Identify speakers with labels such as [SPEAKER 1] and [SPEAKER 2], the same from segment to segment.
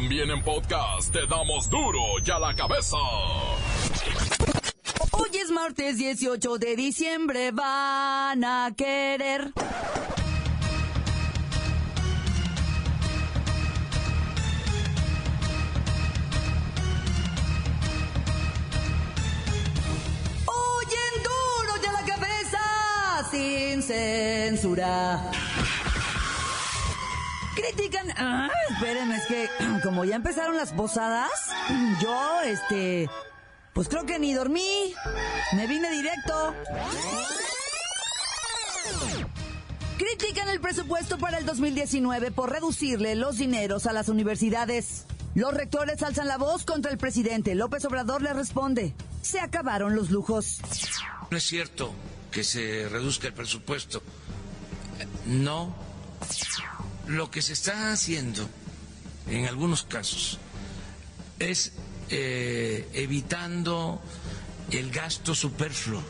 [SPEAKER 1] También en podcast te damos duro y a la cabeza.
[SPEAKER 2] Hoy es martes 18 de diciembre, van a querer. Oyen duro y la cabeza, sin censura. Critican. Ah, espérenme, es que como ya empezaron las posadas, yo, este. Pues creo que ni dormí. Me vine directo. Critican el presupuesto para el 2019 por reducirle los dineros a las universidades. Los rectores alzan la voz contra el presidente. López Obrador le responde. Se acabaron los lujos.
[SPEAKER 3] No es cierto que se reduzca el presupuesto. No. Lo que se está haciendo en algunos casos es eh, evitando el gasto superfluo.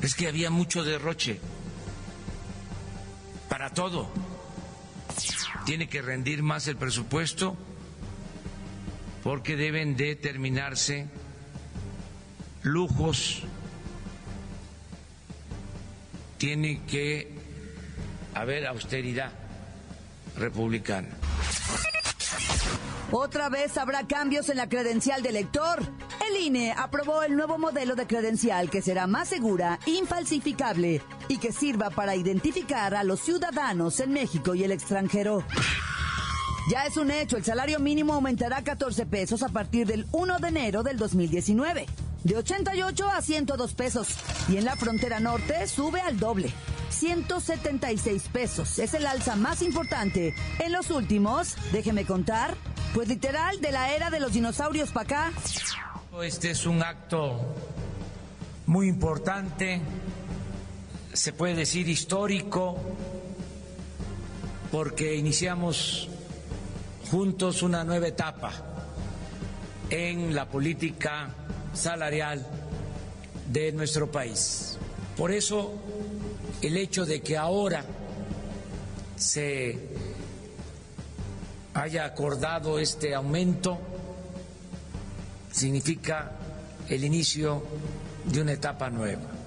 [SPEAKER 3] Es que había mucho derroche para todo. Tiene que rendir más el presupuesto porque deben determinarse lujos. Tiene que haber austeridad republicana.
[SPEAKER 2] Otra vez habrá cambios en la credencial de elector. El INE aprobó el nuevo modelo de credencial que será más segura, infalsificable y que sirva para identificar a los ciudadanos en México y el extranjero. Ya es un hecho, el salario mínimo aumentará 14 pesos a partir del 1 de enero del 2019, de 88 a 102 pesos, y en la frontera norte sube al doble. 176 pesos. Es el alza más importante en los últimos, déjeme contar, pues literal de la era de los dinosaurios para acá.
[SPEAKER 3] Este es un acto muy importante, se puede decir histórico, porque iniciamos juntos una nueva etapa en la política salarial de nuestro país. Por eso el hecho de que ahora se haya acordado este aumento significa el inicio de una etapa nueva.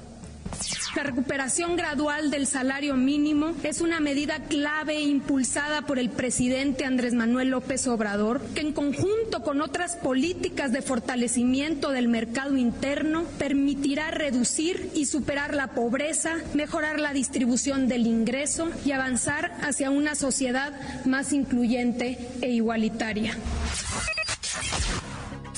[SPEAKER 4] La recuperación gradual del salario mínimo es una medida clave impulsada por el presidente Andrés Manuel López Obrador, que en conjunto con otras políticas de fortalecimiento del mercado interno permitirá reducir y superar la pobreza, mejorar la distribución del ingreso y avanzar hacia una sociedad más incluyente e igualitaria.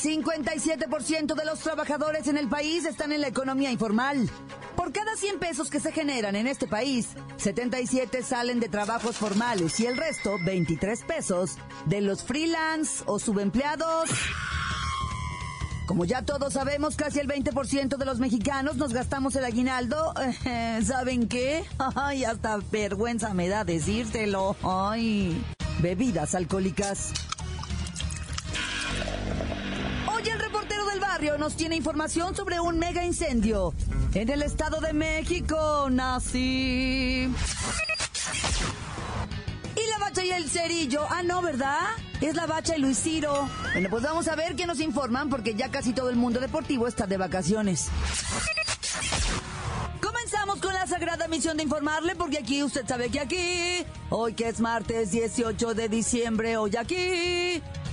[SPEAKER 2] 57% de los trabajadores en el país están en la economía informal. Por cada 100 pesos que se generan en este país, 77 salen de trabajos formales y el resto, 23 pesos, de los freelance o subempleados. Como ya todos sabemos, casi el 20% de los mexicanos nos gastamos el aguinaldo. ¿Saben qué? Ay, hasta vergüenza me da decírtelo. Ay, bebidas alcohólicas. Nos tiene información sobre un mega incendio en el Estado de México. Nací. Y la bacha y el cerillo. Ah, no, ¿verdad? Es la bacha y Luis Ciro. Bueno, pues vamos a ver qué nos informan porque ya casi todo el mundo deportivo está de vacaciones. Comenzamos con la sagrada misión de informarle porque aquí usted sabe que aquí, hoy que es martes 18 de diciembre, hoy aquí,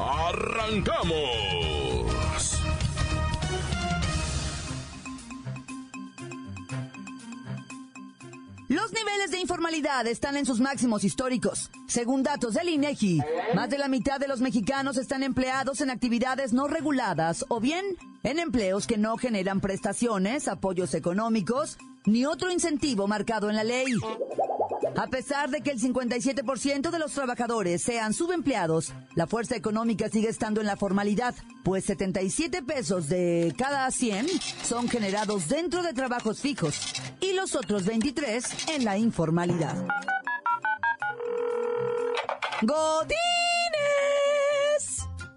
[SPEAKER 1] ¡Arrancamos!
[SPEAKER 2] Los niveles de informalidad están en sus máximos históricos. Según datos del INEGI, más de la mitad de los mexicanos están empleados en actividades no reguladas o bien en empleos que no generan prestaciones, apoyos económicos ni otro incentivo marcado en la ley. A pesar de que el 57% de los trabajadores sean subempleados, la fuerza económica sigue estando en la formalidad, pues 77 pesos de cada 100 son generados dentro de trabajos fijos y los otros 23 en la informalidad. ¡Godines!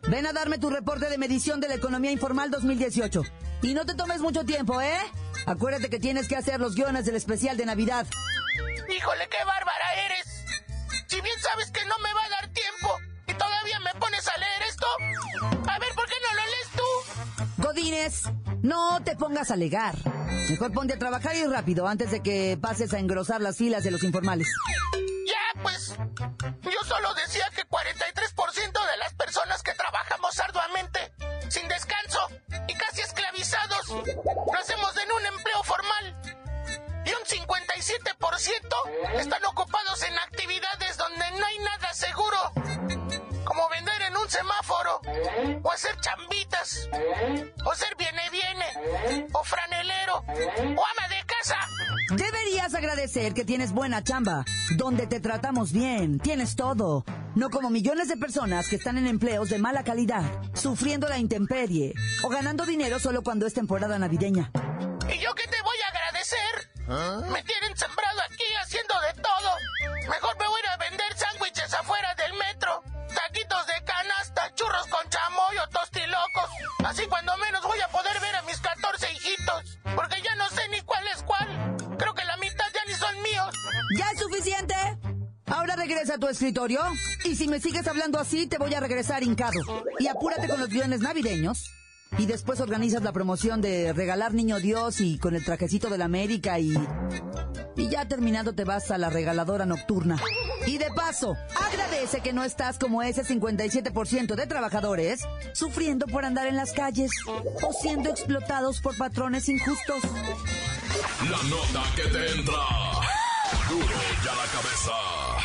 [SPEAKER 2] Ven a darme tu reporte de medición de la economía informal 2018. Y no te tomes mucho tiempo, ¿eh? Acuérdate que tienes que hacer los guiones del especial de Navidad.
[SPEAKER 5] Híjole, qué bárbara eres. Si bien sabes que no me va a dar tiempo y todavía me pones a leer esto. A ver, ¿por qué no lo lees tú?
[SPEAKER 2] Godines, no te pongas a alegar. Mejor ponte a trabajar y rápido antes de que pases a engrosar las filas de los informales.
[SPEAKER 5] Ya, pues. Yo solo decía que 43% están ocupados en actividades donde no hay nada seguro. Como vender en un semáforo, o hacer chambitas, o ser viene viene, o franelero, o ama de casa.
[SPEAKER 2] Deberías agradecer que tienes buena chamba, donde te tratamos bien, tienes todo. No como millones de personas que están en empleos de mala calidad, sufriendo la intemperie o ganando dinero solo cuando es temporada navideña.
[SPEAKER 5] ¿Y yo qué te voy a agradecer? Me
[SPEAKER 2] escritorio y si me sigues hablando así te voy a regresar hincado. Y apúrate con los guiones navideños y después organizas la promoción de regalar Niño Dios y con el trajecito de la América y... Y ya terminado te vas a la regaladora nocturna. Y de paso, agradece que no estás como ese 57% de trabajadores sufriendo por andar en las calles o siendo explotados por patrones injustos.
[SPEAKER 1] La nota que te entra. Duro ya la cabeza.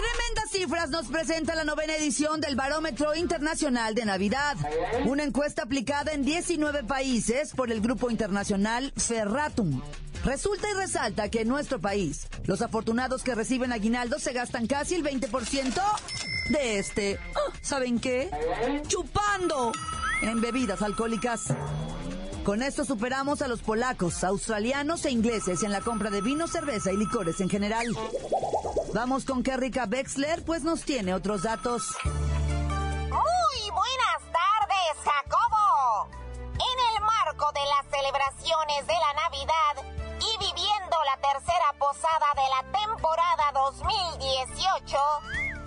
[SPEAKER 2] Tremendas cifras nos presenta la novena edición del Barómetro Internacional de Navidad, una encuesta aplicada en 19 países por el grupo internacional Ferratum. Resulta y resalta que en nuestro país, los afortunados que reciben aguinaldo se gastan casi el 20% de este. Ah, ¿Saben qué? Chupando en bebidas alcohólicas. Con esto superamos a los polacos, australianos e ingleses en la compra de vino, cerveza y licores en general. Vamos con Kerrika Wexler, pues nos tiene otros datos.
[SPEAKER 6] Muy buenas tardes, Jacobo. En el marco de las celebraciones de la Navidad y viviendo la tercera posada de la temporada 2018,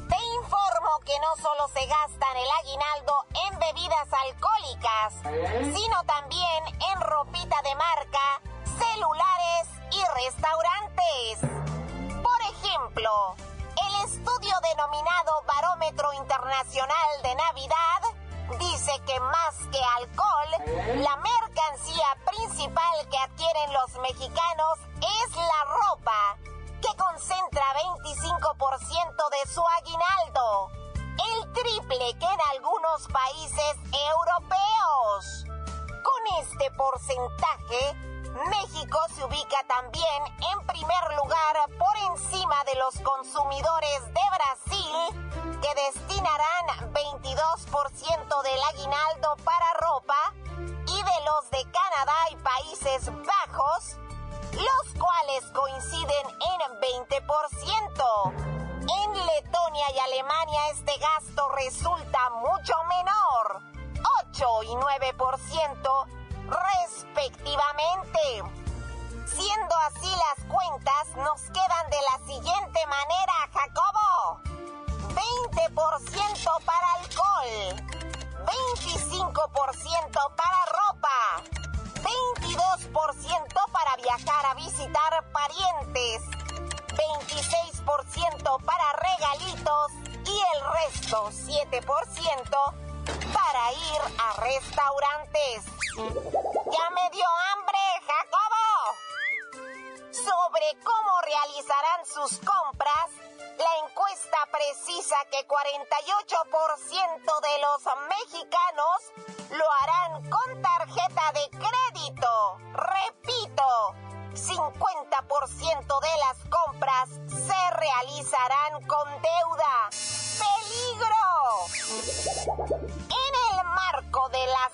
[SPEAKER 6] te informo que no solo se gastan el aguinaldo en bebidas alcohólicas, sino también en ropita de marca, celulares y restaurantes. Ejemplo, el estudio denominado Barómetro Internacional de Navidad dice que más que alcohol, la mercancía principal que adquieren los mexicanos es la ropa, que concentra 25% de su aguinaldo, el triple que en algunos países europeos. Con este porcentaje, México se ubica también en primer lugar por encima de los consumidores de Brasil, que destinarán 22% del aguinaldo para ropa, y de los de Canadá y Países Bajos, los cuales coinciden en 20%. En Letonia y Alemania este gasto resulta mucho menor, 8 y 9% respectivamente. Siendo así las cuentas, nos quedan de la siguiente manera, Jacobo. 20% para alcohol, 25% para ropa, 22% para viajar a visitar parientes, 26% para regalitos y el resto, 7%, para ir a restaurantes. ¡Ya me dio hambre, Jacobo! Sobre cómo realizarán sus compras, la encuesta precisa que 48% de los mexicanos lo harán con tarjeta de crédito. Repito, 50% de las compras se realizarán con deuda.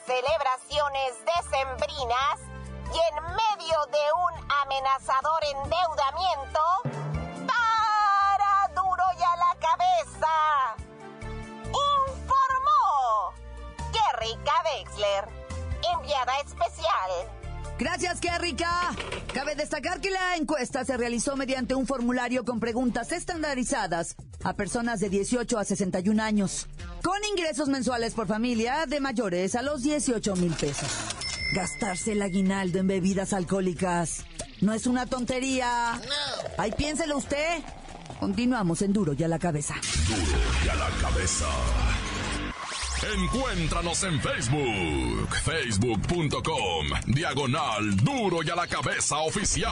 [SPEAKER 6] Celebraciones decembrinas y en medio de un amenazador endeudamiento, para duro y a la cabeza, informó Kerrika Wexler, enviada especial.
[SPEAKER 2] Gracias, Kerrika. Cabe destacar que la encuesta se realizó mediante un formulario con preguntas estandarizadas a personas de 18 a 61 años, con ingresos mensuales por familia de mayores a los 18 mil pesos. Gastarse el aguinaldo en bebidas alcohólicas no es una tontería. Ahí piénselo usted. Continuamos en Duro y a la cabeza.
[SPEAKER 1] Duro y a la cabeza. Encuéntranos en Facebook, facebook.com, diagonal duro y a la cabeza oficial.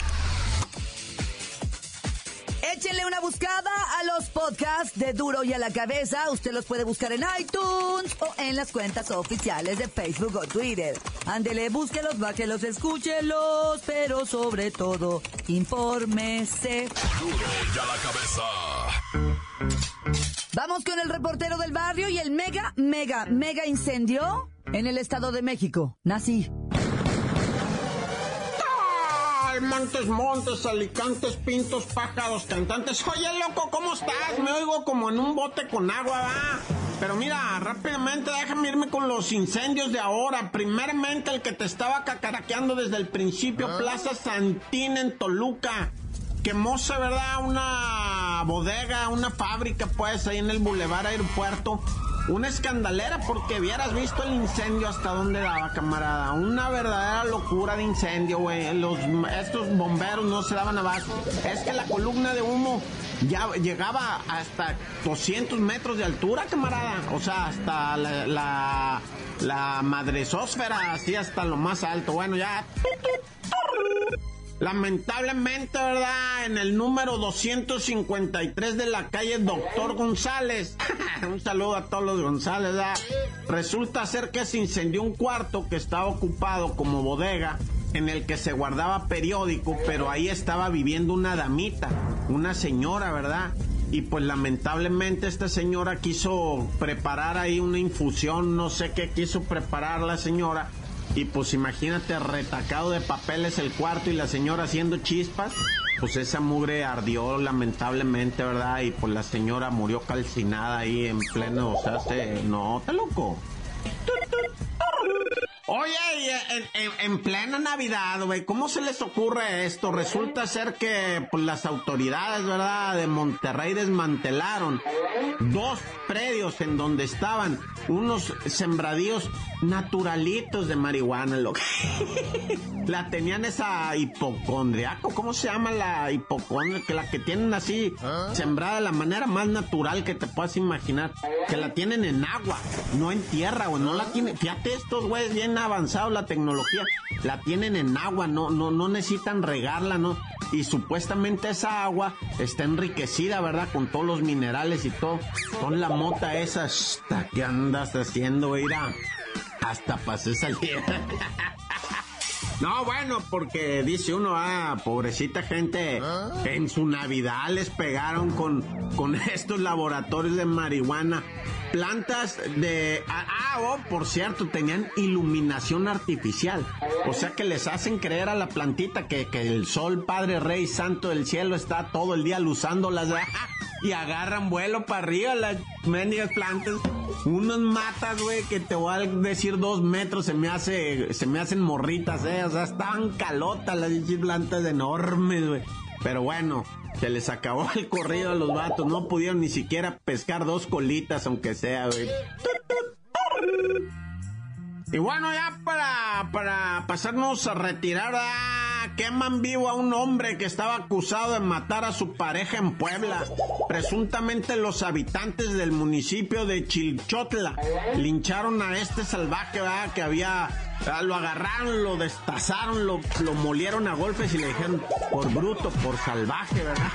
[SPEAKER 2] Échenle una buscada a los podcasts de Duro y a la Cabeza. Usted los puede buscar en iTunes o en las cuentas oficiales de Facebook o Twitter. Ándele, búsquelos, báquelos, escúchelos, pero sobre todo, infórmese.
[SPEAKER 1] Duro y a la cabeza.
[SPEAKER 2] Vamos con el reportero del barrio y el mega, mega, mega incendio en el Estado de México. Nací.
[SPEAKER 7] Montes, montes, alicantes, pintos, pájaros, cantantes. Oye, loco, ¿cómo estás? Me oigo como en un bote con agua, va. Pero mira, rápidamente déjame irme con los incendios de ahora. Primeramente el que te estaba cacaraqueando desde el principio, Plaza Santín en Toluca. Quemóse, ¿verdad? Una bodega, una fábrica, pues, ahí en el Boulevard Aeropuerto una escandalera porque hubieras visto el incendio hasta dónde daba, camarada. Una verdadera locura de incendio, güey. Los, estos bomberos no se daban abajo. Es que la columna de humo ya llegaba hasta 200 metros de altura, camarada. O sea, hasta la, la, la madresósfera, así hasta lo más alto. Bueno, ya... Lamentablemente, ¿verdad? En el número 253 de la calle Doctor González. un saludo a todos los González, ¿verdad? Resulta ser que se incendió un cuarto que estaba ocupado como bodega en el que se guardaba periódico, pero ahí estaba viviendo una damita, una señora, ¿verdad? Y pues lamentablemente esta señora quiso preparar ahí una infusión, no sé qué quiso preparar la señora y pues imagínate retacado de papeles el cuarto y la señora haciendo chispas. Pues esa mugre ardió lamentablemente, ¿verdad? Y pues la señora murió calcinada ahí en pleno, o sea, se, no, está loco. Oye, en, plena Navidad, güey, ¿cómo se les ocurre esto? Resulta ser que pues, las autoridades, ¿verdad?, de Monterrey desmantelaron dos predios en donde estaban unos sembradíos naturalitos de marihuana, lo la tenían esa hipocondriaco, ¿cómo se llama la hipocondria? Que la que tienen así sembrada de la manera más natural que te puedas imaginar, que la tienen en agua, no en tierra, güey, no la tienen, fíjate estos güeyes bien avanzados la tecnología, la tienen en agua, no, no, no necesitan regarla, ¿no? Y supuestamente esa agua está enriquecida, ¿verdad? Con todos los minerales y todo, con la mota esa, ¿qué andas haciendo, Ira? Hasta pasé salir. No, bueno, porque dice uno, ah, pobrecita gente, en su Navidad les pegaron con, con estos laboratorios de marihuana. Plantas de... Ah, oh, por cierto, tenían iluminación artificial. O sea que les hacen creer a la plantita que, que el sol, Padre Rey Santo del cielo, está todo el día luzándolas. y agarran vuelo para arriba las mendigas plantas. Unos matas, güey, que te voy a decir dos metros, se me hace, se me hacen morritas, eh. O sea, estaban calotas las plantas enormes, güey. Pero bueno, se les acabó el corrido a los vatos. No pudieron ni siquiera pescar dos colitas, aunque sea, güey. Y bueno, ya para, para pasarnos a retirar, queman vivo a un hombre que estaba acusado de matar a su pareja en Puebla. Presuntamente los habitantes del municipio de Chilchotla lincharon a este salvaje ¿verdad? que había lo agarraron, lo destazaron, lo, lo molieron a golpes y le dijeron por bruto, por salvaje, ¿verdad?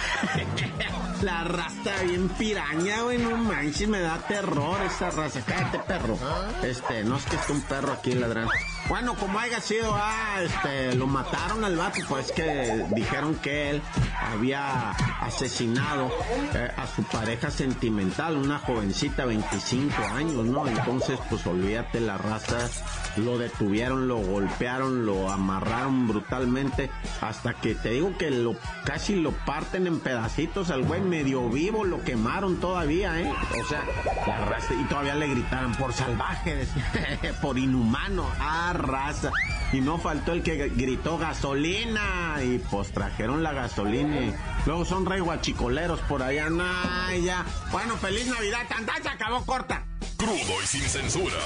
[SPEAKER 7] La raza bien piraña, güey, no manches, me da terror esa raza. Cállate, perro. Este, no es que esté un perro aquí ladrando. Bueno, como haya sido, ah, este, lo mataron al vato, pues que dijeron que él había asesinado eh, a su pareja sentimental, una jovencita, 25 años, ¿no? Entonces, pues olvídate, la raza lo detuvieron, lo golpearon, lo amarraron brutalmente, hasta que te digo que lo casi lo parten en pedacitos al güey medio vivo, lo quemaron todavía, ¿eh? O sea, la raza, y todavía le gritaron por salvaje, por inhumano, ah, raza. Y no faltó el que gritó gasolina y pues trajeron la gasolina y luego son rey guachicoleros por allá, nah, ya. Bueno, feliz Navidad, tanta se acabó corta.
[SPEAKER 1] Crudo y sin censura.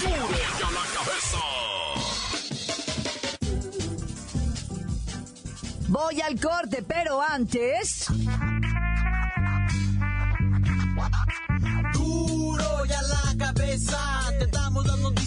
[SPEAKER 1] Duro y a la cabeza.
[SPEAKER 2] Voy al corte, pero antes...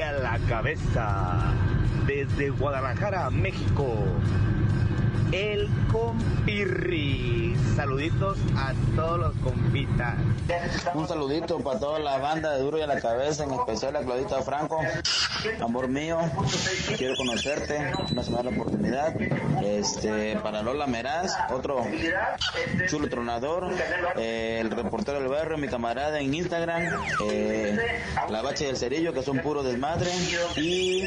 [SPEAKER 8] Duro y a la cabeza. Desde Guadalajara, México. El compirri. Saluditos a todos los compitas.
[SPEAKER 9] Un saludito para toda la banda de Duro y a la cabeza, en especial a Claudita Franco. Amor mío, quiero conocerte, no se la oportunidad. Este, para Lola Meraz, otro chulo tronador, eh, el reportero del barrio, mi camarada en Instagram, eh, la bache del cerillo, que son puro desmadre, y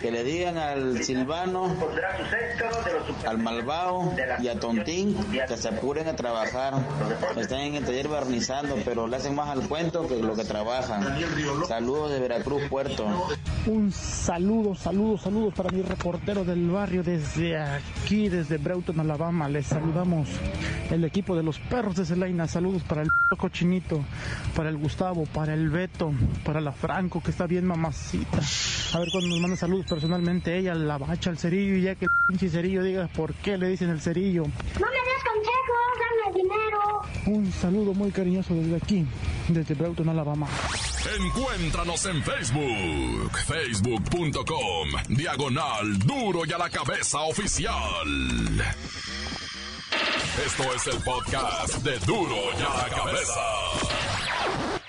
[SPEAKER 9] que le digan al Silvano, al Malvao y a Tontín que se apuren a trabajar. Están en el taller barnizando, pero le hacen más al cuento que lo que trabajan. Saludos de Veracruz, Puerto.
[SPEAKER 10] Un saludo, saludos, saludos para mi reportero del barrio desde aquí, desde Breuton, Alabama. Les saludamos el equipo de los perros de Celaina. Saludos para el cochinito, para el Gustavo, para el Beto, para la Franco, que está bien mamacita. A ver cuando nos manda saludos personalmente ella, la bacha, el cerillo, y ya que el pinche cerillo diga por qué le dicen el cerillo.
[SPEAKER 11] No me des consejos, dame dinero.
[SPEAKER 10] Un saludo muy cariñoso desde aquí, desde Breuton, Alabama.
[SPEAKER 1] Encuéntranos en Facebook, facebook.com, diagonal duro y a la cabeza oficial. Esto es el podcast de duro y a la cabeza.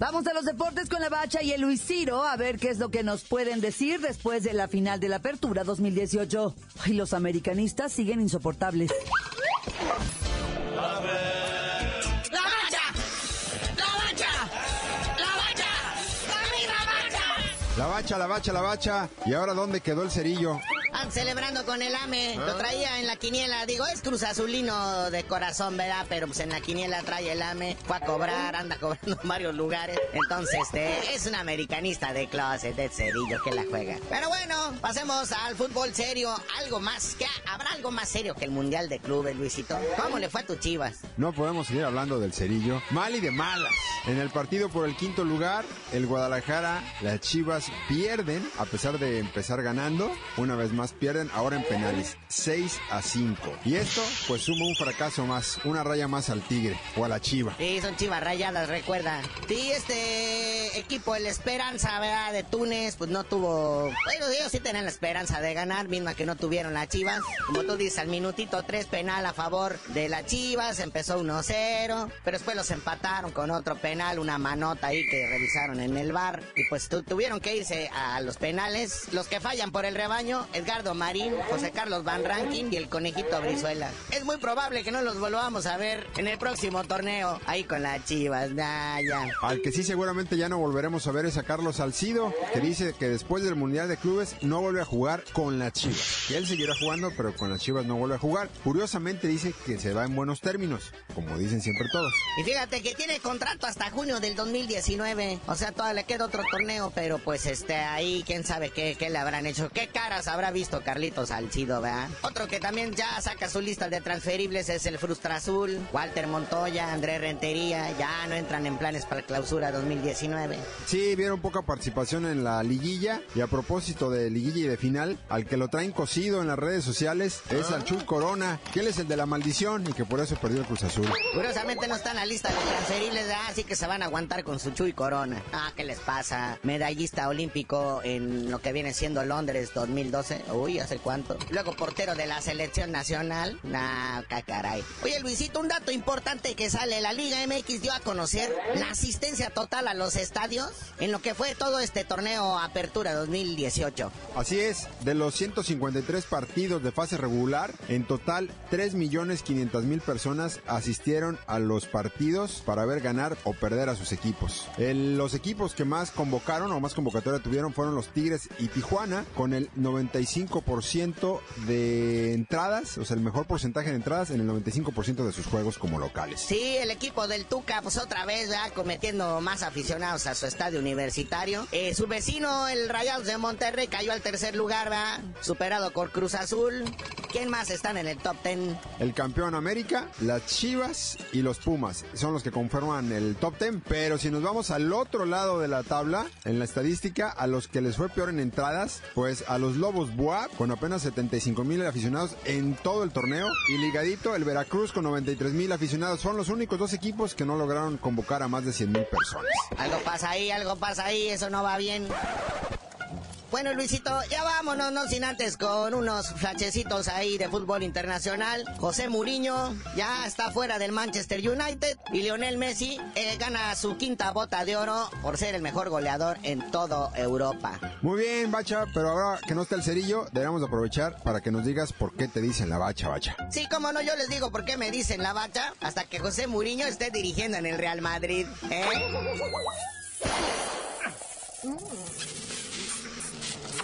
[SPEAKER 2] Vamos a los deportes con la Bacha y el Luis Ciro a ver qué es lo que nos pueden decir después de la final de la Apertura 2018. Y los americanistas siguen insoportables.
[SPEAKER 12] ¡La bacha! ¡La bacha! ¡La bacha! ¡Dame la bacha!
[SPEAKER 13] La bacha, la bacha, la bacha. ¿Y ahora dónde quedó el cerillo?
[SPEAKER 14] Estaban celebrando con el AME. Lo traía en la quiniela. Digo, es Cruz Azulino de corazón, ¿verdad? Pero pues en la quiniela trae el AME. Fue a cobrar, anda cobrando en varios lugares. Entonces, este, es un americanista de closet, de cerillo que la juega. Pero bueno, pasemos al fútbol serio. Algo más. ¿Qué? ¿Habrá algo más serio que el Mundial de Clubes, Luisito? ¿Cómo le fue a tus chivas?
[SPEAKER 13] No podemos seguir hablando del cerillo. Mal y de malas. En el partido por el quinto lugar, el Guadalajara, las Chivas pierden, a pesar de empezar ganando. Una vez más pierden, ahora en penales. 6 a 5. Y esto, pues suma un fracaso más, una raya más al Tigre o a la Chiva.
[SPEAKER 14] Sí, son chivas rayadas, recuerda. Sí, este equipo, el Esperanza. De Túnez, pues no tuvo. Bueno, ellos sí tenían la esperanza de ganar, misma que no tuvieron las chivas. Como tú dices, al minutito 3 penal a favor de las chivas, empezó 1-0, pero después los empataron con otro penal, una manota ahí que revisaron en el bar. Y pues tu- tuvieron que irse a los penales. Los que fallan por el rebaño, Edgar Ricardo Marín, José Carlos Van Rankin y el Conejito Brizuela. Es muy probable que no los volvamos a ver en el próximo torneo, ahí con las chivas. ya.
[SPEAKER 13] Al que sí seguramente ya no volveremos a ver es a Carlos Salcido, que dice que después del Mundial de Clubes no vuelve a jugar con las chivas. Que él seguirá jugando, pero con las chivas no vuelve a jugar. Curiosamente dice que se va en buenos términos, como dicen siempre todos.
[SPEAKER 14] Y fíjate que tiene contrato hasta junio del 2019. O sea, todavía le queda otro torneo, pero pues este ahí, quién sabe qué, qué le habrán hecho. ¿Qué caras habrá visto Carlitos Salcido, verdad? Otro que también ya saca su lista de transferibles es el Frustra Azul, Walter Montoya, André Rentería, ya no entran en planes para clausura 2019.
[SPEAKER 13] Sí, vieron poca participación en la liguilla. Y a propósito de liguilla y de final, al que lo traen cosido en las redes sociales es al Chuy Corona, que él es el de la maldición y que por eso perdió el Cruz Azul.
[SPEAKER 14] Curiosamente no está en la lista de transferibles, así que se van a aguantar con su Chuy Corona. Ah, ¿qué les pasa? Medallista olímpico en lo que viene siendo Londres 2012. Uy, ¿hace cuánto? Luego portero de la selección nacional. Nah, caray. Oye, Luisito, un dato importante que sale. La Liga MX dio a conocer la asistencia total a los estadios en lo que fue todo este torneo Apertura 2018.
[SPEAKER 13] Así es, de los 153 partidos de fase regular, en total 3.500.000 personas asistieron a los partidos para ver ganar o perder a sus equipos. los equipos que más convocaron o más convocatoria tuvieron fueron los Tigres y Tijuana, con el 95% de entradas, o sea, el mejor porcentaje de entradas en el 95% de sus juegos como locales.
[SPEAKER 14] Sí, el equipo del Tuca, pues otra vez, ya cometiendo más aficionados a su estadio universitario. Eh, su vecino, el Rayados de Monterrey, cayó al tercer lugar. Superado por Cruz Azul. ¿Quién más están en el top 10?
[SPEAKER 13] El campeón América, las Chivas y los Pumas. Son los que conforman el top 10. Pero si nos vamos al otro lado de la tabla, en la estadística, a los que les fue peor en entradas, pues a los Lobos Boa, con apenas 75 mil aficionados en todo el torneo. Y ligadito, el Veracruz con 93 mil aficionados. Son los únicos dos equipos que no lograron convocar a más de 100 mil personas.
[SPEAKER 14] Algo pasa ahí, algo pasa ahí, eso no va bien. Bueno, Luisito, ya vámonos, no sin antes con unos flachecitos ahí de fútbol internacional. José Mourinho ya está fuera del Manchester United y Lionel Messi eh, gana su quinta bota de oro por ser el mejor goleador en toda Europa.
[SPEAKER 13] Muy bien, Bacha, pero ahora que no está el cerillo, debemos aprovechar para que nos digas por qué te dicen la Bacha, Bacha.
[SPEAKER 14] Sí, como no, yo les digo por qué me dicen la Bacha hasta que José Mourinho esté dirigiendo en el Real Madrid. ¿eh?